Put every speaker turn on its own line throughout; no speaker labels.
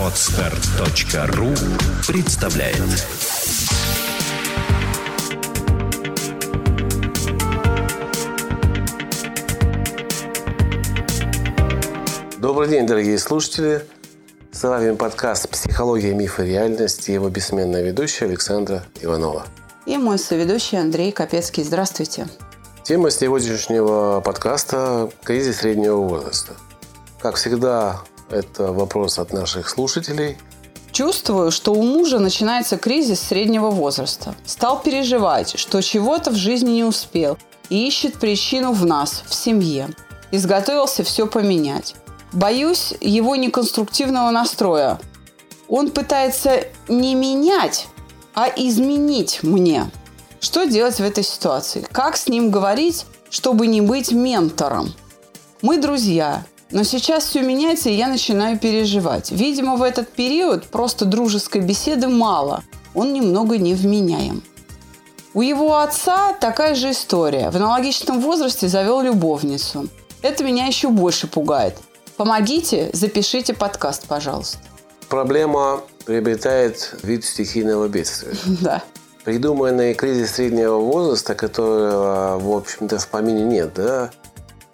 Отстар.ру представляет
Добрый день, дорогие слушатели. С вами подкаст «Психология, мифы и реальность» и его бессменная ведущая Александра Иванова.
И мой соведущий Андрей Капецкий. Здравствуйте.
Тема сегодняшнего подкаста – кризис среднего возраста. Как всегда, это вопрос от наших слушателей.
Чувствую, что у мужа начинается кризис среднего возраста. Стал переживать, что чего-то в жизни не успел и ищет причину в нас, в семье. Изготовился все поменять. Боюсь его неконструктивного настроя. Он пытается не менять, а изменить мне. Что делать в этой ситуации? Как с ним говорить, чтобы не быть ментором? Мы друзья, но сейчас все меняется, и я начинаю переживать. Видимо, в этот период просто дружеской беседы мало. Он немного невменяем. У его отца такая же история. В аналогичном возрасте завел любовницу. Это меня еще больше пугает. Помогите, запишите подкаст, пожалуйста.
Проблема приобретает вид стихийного бедствия.
Да.
Придуманный кризис среднего возраста, которого, в общем-то, в помине нет, да,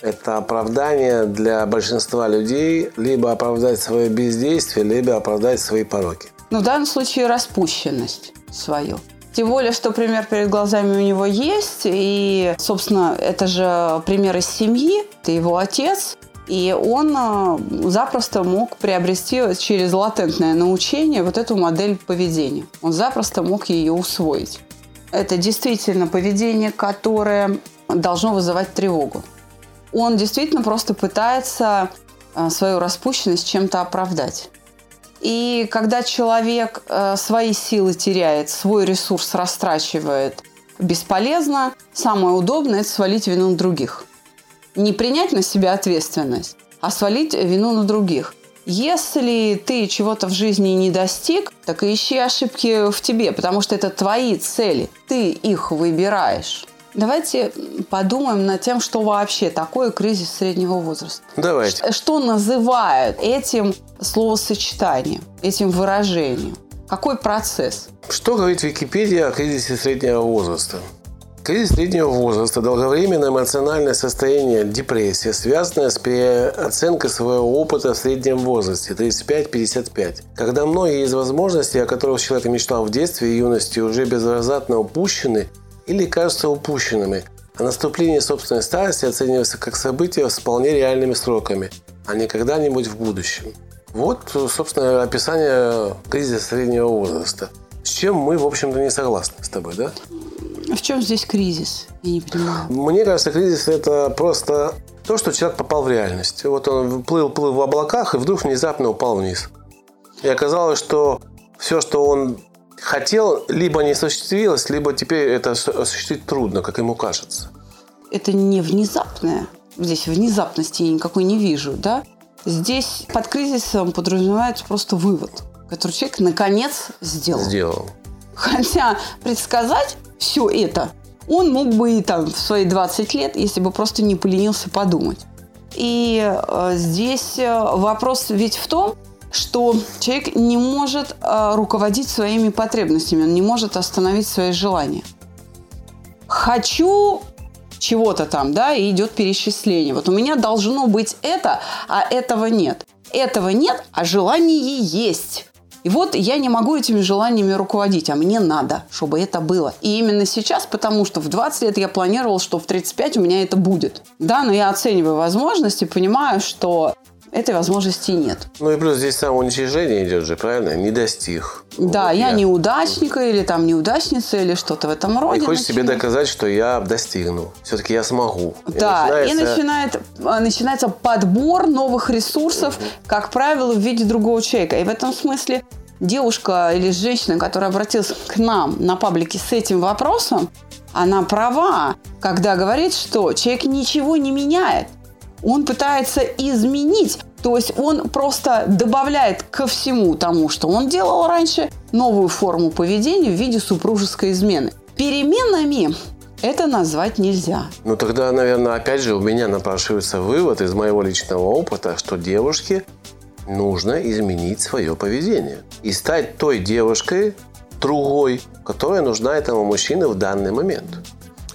это оправдание для большинства людей либо оправдать свое бездействие, либо оправдать свои пороки.
Ну, в данном случае распущенность свою. Тем более, что пример перед глазами у него есть. И, собственно, это же пример из семьи. Это его отец. И он э, запросто мог приобрести через латентное научение вот эту модель поведения. Он запросто мог ее усвоить. Это действительно поведение, которое должно вызывать тревогу он действительно просто пытается э, свою распущенность чем-то оправдать. И когда человек э, свои силы теряет, свой ресурс растрачивает бесполезно, самое удобное – это свалить вину на других. Не принять на себя ответственность, а свалить вину на других. Если ты чего-то в жизни не достиг, так ищи ошибки в тебе, потому что это твои цели. Ты их выбираешь. Давайте подумаем над тем, что вообще такое кризис среднего возраста.
Давайте.
Что называют этим словосочетанием, этим выражением? Какой процесс?
Что говорит Википедия о кризисе среднего возраста? Кризис среднего возраста – долговременное эмоциональное состояние, депрессия, связанная с переоценкой своего опыта в среднем возрасте – 35-55. Когда многие из возможностей, о которых человек мечтал в детстве и юности, уже безвозвратно упущены – или кажутся упущенными, а наступление собственной старости оценивается как событие с вполне реальными сроками, а не когда-нибудь в будущем. Вот, собственно, описание кризиса среднего возраста. С чем мы, в общем-то, не согласны с тобой, да?
В чем здесь кризис? Я не понимаю.
Мне кажется, кризис – это просто то, что человек попал в реальность. Вот он плыл-плыл в облаках и вдруг внезапно упал вниз. И оказалось, что все, что он хотел, либо не осуществилось, либо теперь это осуществить трудно, как ему кажется.
Это не внезапное. Здесь внезапности я никакой не вижу, да? Здесь под кризисом подразумевается просто вывод, который человек наконец сделал.
Сделал.
Хотя предсказать все это он мог бы и там в свои 20 лет, если бы просто не поленился подумать. И э, здесь э, вопрос ведь в том, что человек не может э, руководить своими потребностями, он не может остановить свои желания. Хочу чего-то там, да, и идет перечисление. Вот у меня должно быть это, а этого нет. Этого нет, а желание есть. И вот я не могу этими желаниями руководить, а мне надо, чтобы это было. И именно сейчас, потому что в 20 лет я планировал, что в 35 у меня это будет. Да, но я оцениваю возможности, понимаю, что этой возможности нет.
Ну и плюс здесь самоуничижение идет же, правильно? Не достиг.
Да, вот я, я неудачника или там неудачница или что-то в этом роде.
И хочешь себе доказать, что я достигну. Все-таки я смогу.
Да, и, начинается... и начинает, а, начинается подбор новых ресурсов, угу. как правило, в виде другого человека. И в этом смысле девушка или женщина, которая обратилась к нам на паблике с этим вопросом, она права, когда говорит, что человек ничего не меняет он пытается изменить. То есть он просто добавляет ко всему тому, что он делал раньше, новую форму поведения в виде супружеской измены. Переменами это назвать нельзя.
Ну тогда, наверное, опять же у меня напрашивается вывод из моего личного опыта, что девушке нужно изменить свое поведение и стать той девушкой, другой, которая нужна этому мужчине в данный момент.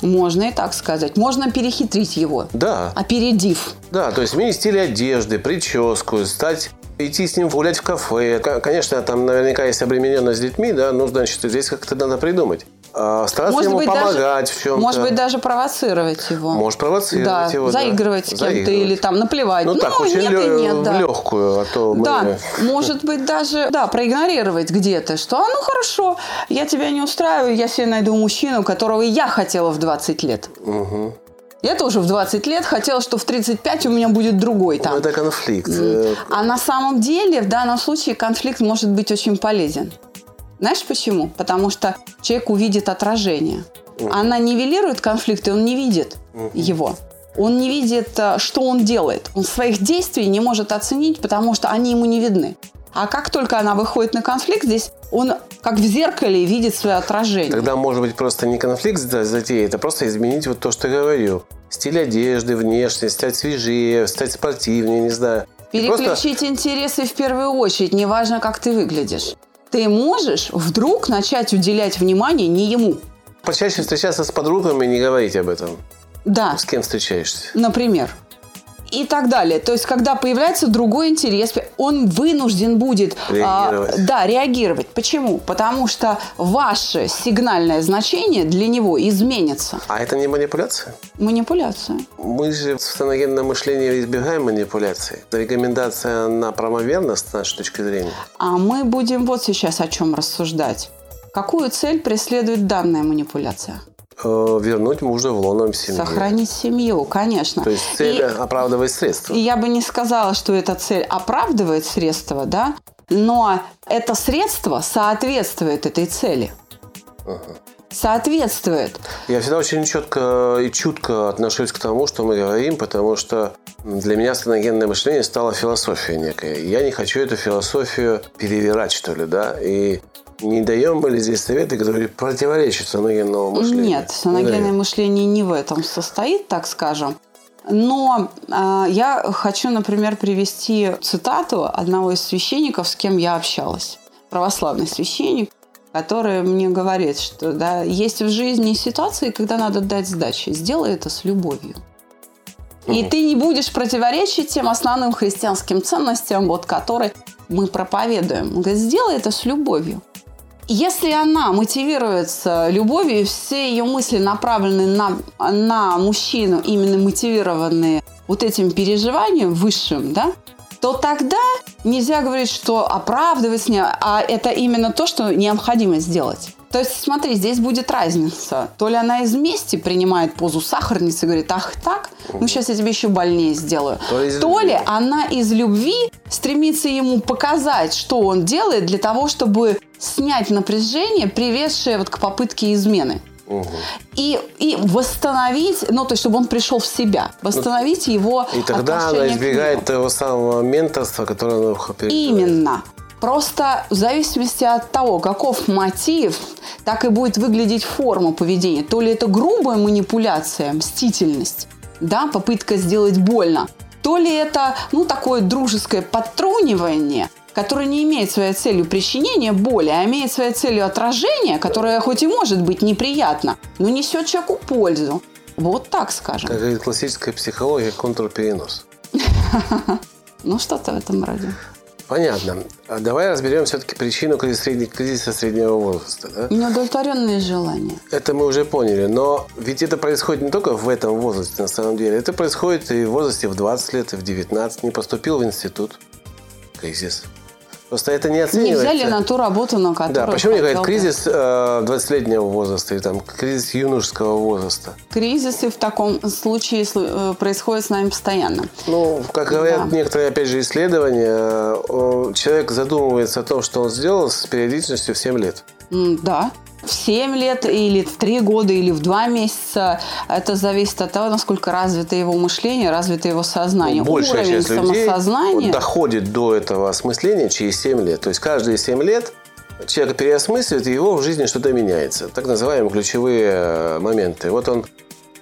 Можно и так сказать. Можно перехитрить его,
Да,
опередив.
да, то есть сменить стиль одежды, прическу, стать идти с ним гулять в кафе. Конечно, там наверняка есть обремененность с детьми, да, ну, значит, здесь как-то надо придумать. А, стараться ему помогать в чем-то.
может быть, даже провоцировать его.
Может провоцировать
да,
его, да.
заигрывать с кем-то или там наплевать.
Ну, так, очень
нет
лё-
и нет, да.
легкую, а то мы...
Да, может быть, даже, да, проигнорировать где-то, что, а, ну хорошо, я тебя не устраиваю, я себе найду мужчину, которого я хотела в 20 лет. Я тоже в 20 лет хотела, что в 35 у меня будет другой
Ну,
там.
это конфликт. Э,
А на самом деле в данном случае конфликт может быть очень полезен. Знаешь почему? Потому что человек увидит отражение. Она нивелирует конфликт, и он не видит его. Он не видит, э, что он делает. Он своих действий не может оценить, потому что они ему не видны. А как только она выходит на конфликт, здесь он как в зеркале видит свое отражение.
Тогда, может быть, просто не конфликт за- затеять, а просто изменить вот то, что я говорю. Стиль одежды, внешность, стать свежее, стать спортивнее, не знаю. И просто-
Переключить интересы в первую очередь, неважно, как ты выглядишь. Ты можешь вдруг начать уделять внимание не ему.
почаще встречаться с подругами и не говорить об этом.
Да,
С кем встречаешься?
например. И так далее. То есть, когда появляется другой интерес, он вынужден будет а,
Реагировать.
да, реагировать. Почему? Потому что ваше сигнальное значение для него изменится.
А это не манипуляция?
Манипуляция.
Мы же в саногенном мышлении избегаем манипуляций. Рекомендация на правомерность с нашей точки зрения.
А мы будем вот сейчас о чем рассуждать. Какую цель преследует данная манипуляция?
Э, вернуть мужа в лоно семьи.
Сохранить семью, конечно.
То есть цель
И-
оправдывает средства.
И я бы не сказала, что эта цель оправдывает средства, да, но это средство соответствует этой цели. Соответствует.
Я всегда очень четко и чутко отношусь к тому, что мы говорим, потому что для меня саногенное мышление стало философией некой. Я не хочу эту философию перевирать, что ли, да, и не даем мы ли здесь советы, которые противоречат саногенному мышлению?
Нет,
Не
саногенное
даем.
мышление не в этом состоит, так скажем. Но а, я хочу, например, привести цитату одного из священников, с кем я общалась. Православный священник, который мне говорит, что да, есть в жизни ситуации, когда надо дать сдачи. Сделай это с любовью. И ты не будешь противоречить тем основным христианским ценностям, вот, которые мы проповедуем. Он говорит, сделай это с любовью. Если она мотивируется любовью, все ее мысли направлены на, на мужчину, именно мотивированные вот этим переживанием высшим, да, то тогда нельзя говорить, что оправдывать а это именно то, что необходимо сделать. То есть, смотри, здесь будет разница. То ли она из мести принимает позу сахарницы и говорит, ах так, ну сейчас я тебе еще больнее сделаю.
То из
То ли она из любви стремится ему показать, что он делает для того, чтобы снять напряжение, приведшее вот к попытке измены. И, и восстановить, ну, то есть, чтобы он пришел в себя, восстановить его
И тогда она избегает того самого менторства, которое она переживает.
Именно. Просто в зависимости от того, каков мотив, так и будет выглядеть форма поведения. То ли это грубая манипуляция, мстительность, да, попытка сделать больно, то ли это, ну, такое дружеское подтрунивание, которое не имеет своей целью причинения боли, а имеет своей целью отражение, которое хоть и может быть неприятно, но несет человеку пользу. Вот так скажем.
Как говорит классическая психология, контрперенос.
Ну, что-то в этом роде.
Понятно. А давай разберем все-таки причину кризиса, средне- кризиса среднего возраста. Да?
Неудовлетворенные желания.
Это мы уже поняли, но ведь это происходит не только в этом возрасте на самом деле. Это происходит и в возрасте в 20 лет, и в 19. Не поступил в институт. Кризис. Просто это не
Не
оценивается.
взяли на ту работу, на которую
Да, почему не говорят кризис э, 20-летнего возраста или там кризис юношеского возраста?
Кризисы в таком случае слу- э, происходят с нами постоянно.
Ну, как говорят
Да.
некоторые, опять же, исследования, э, человек задумывается о том, что он сделал с периодичностью в 7 лет.
Да. В 7 лет или в 3 года или в 2 месяца. Это зависит от того, насколько развито его мышление, развито его сознание.
Большая
Уровень
часть людей
самосознания.
вот доходит до этого осмысления через 7 лет. То есть каждые 7 лет человек переосмысливает, и его в жизни что-то меняется. Так называемые ключевые э, моменты. Вот он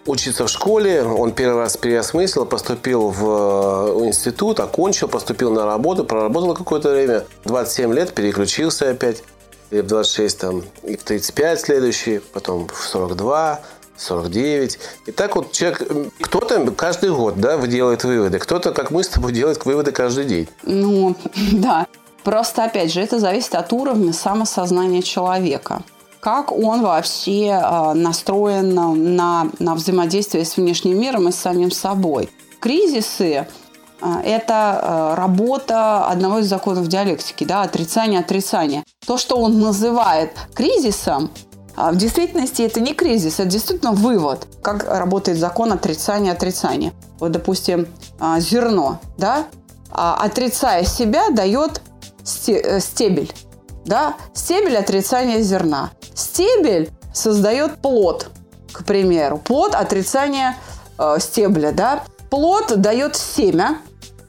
учится в школе, он первый раз переосмыслил, поступил в э, институт, окончил, поступил на работу, проработал какое-то время, 27 лет, переключился опять, и в 26 там, и в 35 следующий, потом в 42, 49. И так вот человек, кто-то каждый год да, делает выводы, кто-то, как мы с тобой, делает выводы каждый день.
Ну, да. Просто, опять же, это зависит от уровня самосознания человека. Как он вообще э, настроен на, на взаимодействие с внешним миром и с самим собой. Кризисы это э, работа одного из законов диалектики, да, отрицание, отрицание. То, что он называет кризисом, в действительности это не кризис, это действительно вывод, как работает закон отрицания отрицания. Вот, допустим, зерно, да, отрицая себя, дает Э, стебель. Да? Стебель отрицания зерна. Стебель создает плод, к примеру. Плод отрицания э, стебля. Да? Плод дает семя,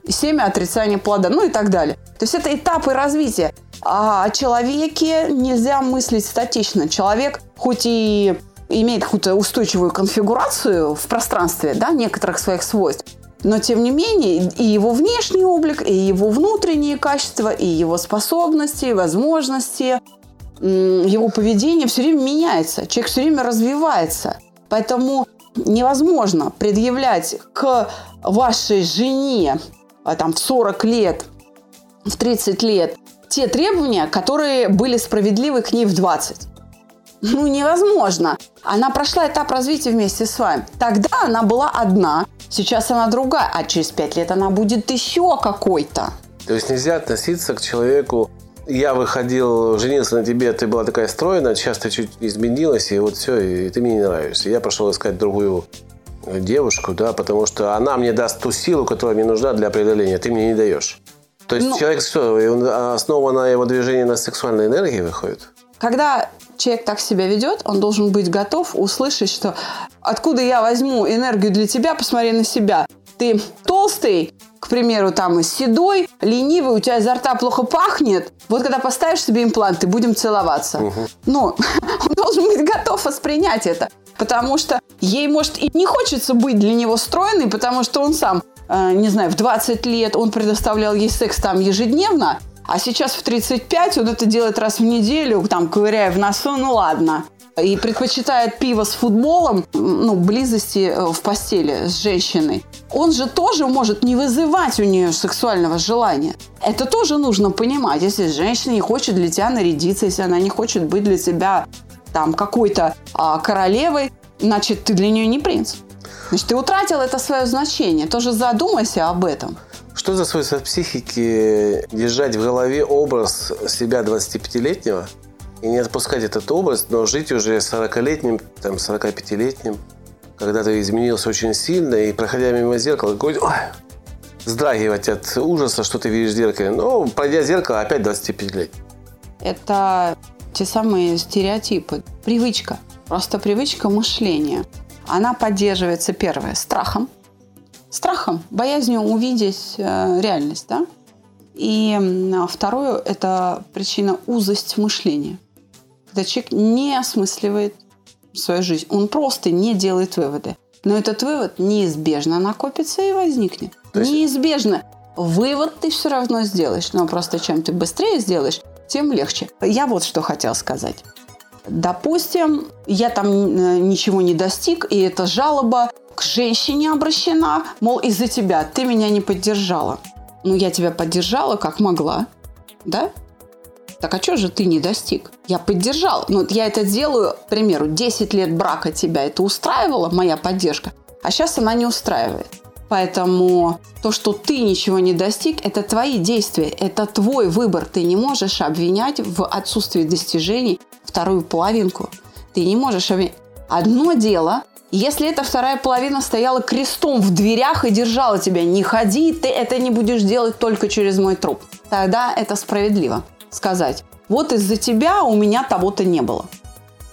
семя отрицания плода, ну и так далее. То есть это этапы развития. А о человеке нельзя мыслить статично. Человек, хоть и имеет какую-то устойчивую конфигурацию в пространстве, да, некоторых своих свойств, но, тем не менее, и его внешний облик, и его внутренние качества, и его способности, возможности, его поведение все время меняется. Человек все время развивается. Поэтому невозможно предъявлять к вашей жене а, там, в 40 лет, в 30 лет те требования, которые были справедливы к ней в 20. Ну, невозможно. Она прошла этап развития вместе с вами. Тогда она была одна, Сейчас она другая, а через пять лет она будет еще какой-то.
То есть нельзя относиться к человеку я выходил, женился на тебе, ты была такая стройная, сейчас ты чуть изменилась, и вот все, и ты мне не нравишься. Я пошел искать другую девушку, да, потому что она мне даст ту силу, которая мне нужна для преодоления, ты мне не даешь. То есть ну, человек что, основа на его движении на сексуальной энергии выходит?
Когда человек так себя ведет, он должен быть готов услышать, что откуда я возьму энергию для тебя, посмотри на себя. Ты толстый, к примеру, там седой, ленивый, у тебя изо рта плохо пахнет. Вот когда поставишь себе импланты, будем целоваться. Угу. Ну, он должен быть готов воспринять это. Потому что ей, может, и не хочется быть для него стройной, потому что он сам, э, не знаю, в 20 лет он предоставлял ей секс там ежедневно, а сейчас в 35 он это делает раз в неделю, там, ковыряя в носу, ну ладно. И предпочитает пиво с футболом, ну, близости э, в постели с женщиной. Он же тоже может не вызывать у нее сексуального желания. Это тоже нужно понимать. Если женщина не хочет для тебя нарядиться, если она не хочет быть для тебя там какой-то а, королевой, значит, ты для нее не принц. Значит, ты утратил это свое значение. Тоже задумайся об этом.
Что за свойство психики держать в голове образ себя 25-летнего и не отпускать этот образ, но жить уже 40-летним, там, 45-летним, когда ты изменился очень сильно, и проходя мимо зеркала, говорить, ой, вздрагивать от ужаса, что ты видишь в зеркале. Но, пройдя зеркало, опять 25 лет.
Это те самые стереотипы. Привычка. Просто привычка мышления. Она поддерживается, первое, страхом страхом, боязнью увидеть э, реальность, да? И второе – это причина узость мышления. Когда человек не осмысливает свою жизнь, он просто не делает выводы. Но этот вывод неизбежно накопится и возникнет. есть... Неизбежно. Вывод ты все равно сделаешь, но просто чем ты быстрее сделаешь, тем легче. Я вот что хотел сказать. Допустим, я там э, ничего не достиг, и это жалоба к женщине обращена, мол, из-за тебя ты меня не поддержала. Ну, я тебя поддержала как могла, да? Так а что же ты не достиг? Я поддержала. Ну, я это делаю, к примеру, 10 лет брака тебя это устраивала, моя поддержка, а сейчас она не устраивает. Поэтому то, что ты ничего не достиг, это твои действия, это твой выбор. Ты не можешь обвинять в отсутствии достижений вторую половинку. Ты не можешь обвинять. Одно дело если эта вторая половина стояла крестом в дверях и держала тебя, не ходи, ты это не будешь делать только через мой труп. Тогда это справедливо сказать. Вот из-за тебя у меня того-то не было.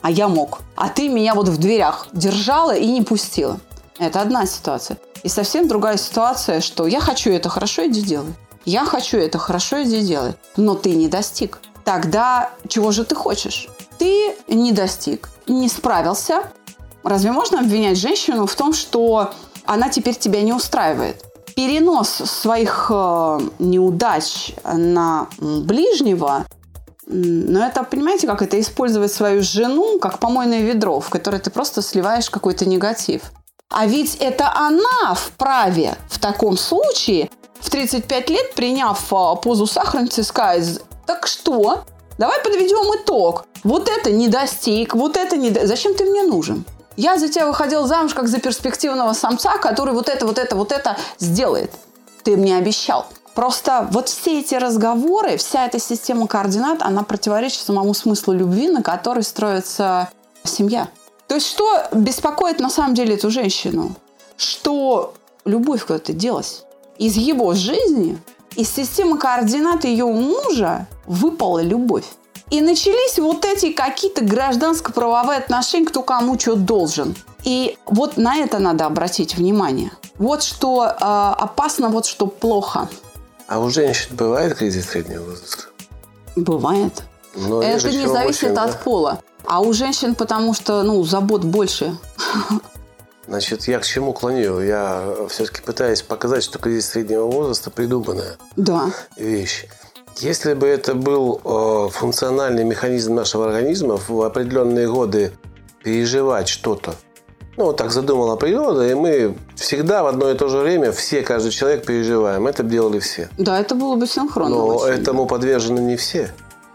А я мог. А ты меня вот в дверях держала и не пустила. Это одна ситуация. И совсем другая ситуация, что я хочу это хорошо, иди делай. Я хочу это хорошо, иди делай. Но ты не достиг. Тогда чего же ты хочешь? Ты не достиг, не справился. Разве можно обвинять женщину в том, что она теперь тебя не устраивает? Перенос своих э, неудач на ближнего но это, понимаете, как это использовать свою жену как помойное ведро, в которое ты просто сливаешь какой-то негатив. А ведь это она вправе в таком случае в 35 лет, приняв а, позу сахарницы, сказать, так что, давай подведем итог. Вот это не достиг, вот это не... Зачем ты мне нужен? Я за тебя выходил замуж как за перспективного самца, который вот это, вот это, вот это сделает. Ты мне обещал. Просто вот все эти разговоры, вся эта система координат, она противоречит самому смыслу любви, на которой строится семья. То есть что беспокоит на самом деле эту женщину? Что любовь куда-то делась. Из его жизни, из системы координат ее мужа выпала любовь. И начались вот эти какие-то гражданско-правовые отношения, кто кому что должен. И вот на это надо обратить внимание. Вот что э, опасно, вот что плохо.
А у женщин бывает кризис среднего возраста?
Бывает. Но Это не зависит мужчин, от да? пола. А у женщин потому что, ну, забот больше.
Значит, я к чему клоню? Я все-таки пытаюсь показать, что кризис среднего возраста придуманная
да.
вещь. Если бы это был э, функциональный механизм нашего организма в определенные годы переживать что-то, ну, вот так задумала природа, и мы всегда в одно и то же время, все, каждый человек переживаем. Это делали все.
Да, это было бы синхронно.
Но очень. этому подвержены не все.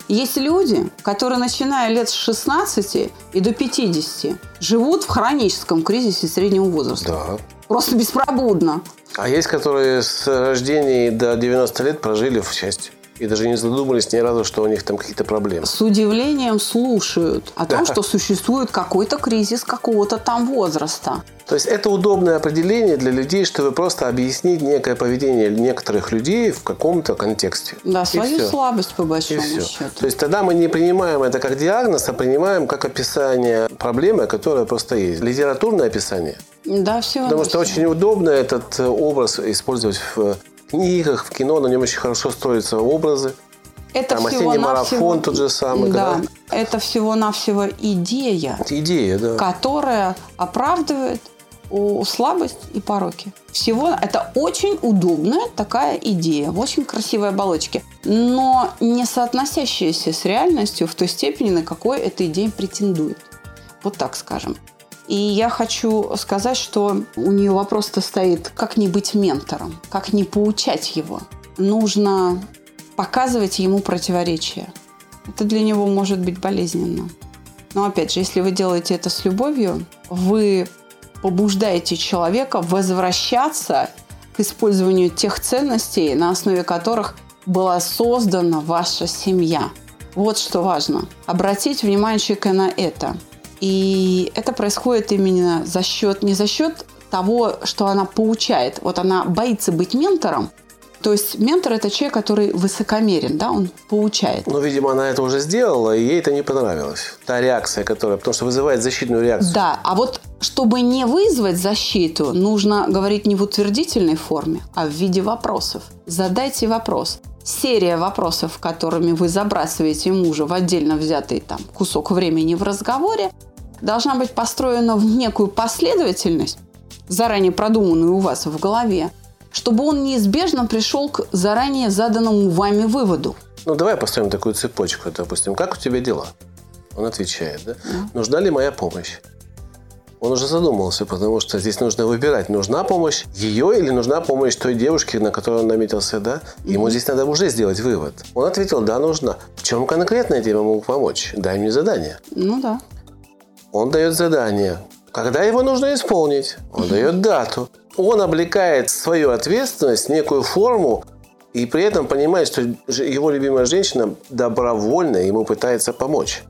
Есть люди, которые, начиная лет с 16 и до 50, живут в хроническом кризисе среднего возраста.
Да.
Просто беспробудно.
А есть, которые с рождения до 90 лет прожили в счастье и даже не задумались ни разу, что у них там какие-то проблемы.
С удивлением слушают о том,
Да.
что существует какой-то кризис какого-то там возраста.
То есть это удобное определение для людей, чтобы просто объяснить некое поведение некоторых людей в каком-то контексте.
Да,
И
свою
всё.
слабость, по
И
большому
все.
счету.
То есть тогда мы не принимаем это как диагноз, а принимаем как описание проблемы, которая просто есть. Литературное описание.
Да, все.
Потому что очень удобно этот э, образ использовать в книгах, в кино, на нем очень хорошо строятся образы.
Это
Там осенний
всего-навсего-
марафон тот же самый,
Да,
да?
это всего-навсего идея,
Идея, да.
которая оправдывает слабость и пороки. Всего это очень удобная такая идея, в очень красивой оболочке, но не соотносящаяся с реальностью в той степени, на какой эта идея претендует. Вот так скажем. И я хочу сказать, что у нее вопрос-то стоит, как не быть ментором, как не поучать его. Нужно показывать ему противоречия. Это для него может быть болезненно. Но опять же, если вы делаете это с любовью, вы побуждаете человека возвращаться к использованию тех ценностей, на основе которых была создана ваша семья. Вот что важно. Обратить внимание человека на это. И это происходит именно за счет, не за счет того, что она поучает. Вот она боится быть ментором. То есть ментор – это человек, который высокомерен, да, он поучает.
Ну, видимо, она это уже сделала, и ей это не понравилось. Та реакция, которая... Потому что вызывает защитную реакцию.
Да, а вот чтобы не вызвать защиту, нужно говорить не в утвердительной форме, а в виде вопросов. Задайте вопрос. Серия вопросов, которыми вы забрасываете мужа в отдельно взятый там кусок времени в разговоре, должна быть построена в некую последовательность, заранее продуманную у вас в голове, чтобы он неизбежно пришел к заранее заданному вами выводу.
Ну, давай построим такую цепочку, допустим. Как у тебя дела? Он отвечает, да? Нужна ли моя помощь? Он уже задумался, потому что здесь нужно выбирать, нужна помощь ее или нужна помощь той девушки, на которую он наметился, да? Ему здесь надо уже сделать вывод. Он ответил, да, нужна. В чем конкретно я тебе могу помочь? Дай мне задание.
Ну да.
Он дает задание. Когда его нужно исполнить? Он дает дату. Он облекает свою ответственность некую форму и при этом понимает, что его любимая женщина добровольно ему пытается помочь.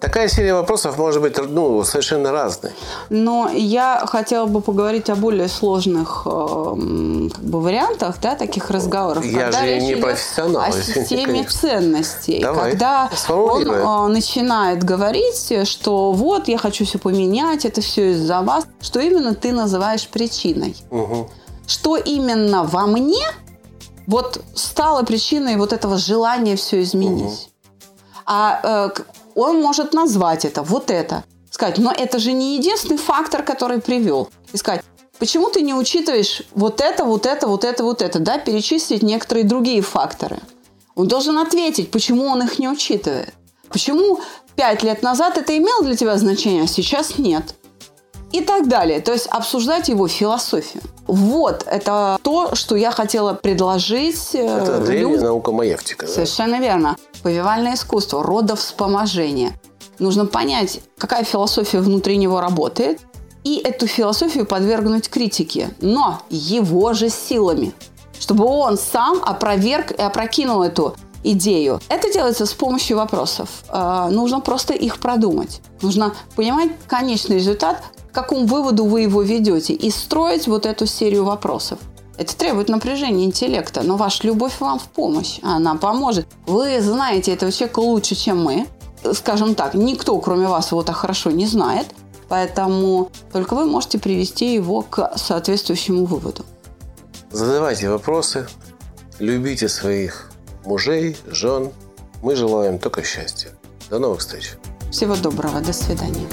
Такая серия вопросов может быть ну, совершенно разной.
Но я хотела бы поговорить о более сложных эм, как бы вариантах, да, таких разговоров.
Я
Когда
же
речь
не
идет
профессионал,
О системе
конечно.
ценностей.
Давай,
Когда он э, начинает говорить, что вот я хочу все поменять, это все из-за вас, что именно ты называешь причиной.
Мгм.
Что именно во мне вот стало причиной вот этого желания все изменить. А э, он может назвать это, вот это. Сказать, но это же не единственный фактор, который привел. И сказать, почему ты не учитываешь вот это, вот это, вот это, вот это, да, перечислить некоторые другие факторы. Он должен ответить, почему он их не учитывает. Почему пять лет назад это имело для тебя значение, а сейчас нет. И так далее. То есть обсуждать его философию. Вот, это то, что я хотела предложить.
Э, это древняя наука маевтика. Да?
Совершенно верно. Повивальное искусство, родовспоможение. Нужно понять, какая философия внутри него работает, и эту философию подвергнуть критике, но его же силами, чтобы он сам опроверг и опрокинул эту идею. Это делается с помощью вопросов. Э, нужно просто их продумать. Нужно понимать конечный результат, к какому выводу вы его ведете, и строить вот эту серию вопросов. Это требует напряжения интеллекта, но ваша любовь вам в помощь. Она поможет. Вы знаете этого человека лучше, чем мы. Скажем так, никто, кроме вас, его так хорошо не знает. Поэтому только вы можете привести его к соответствующему выводу.
Задавайте вопросы, любите своих мужей, жен. Мы желаем только счастья. До новых встреч.
Всего доброго. До свидания.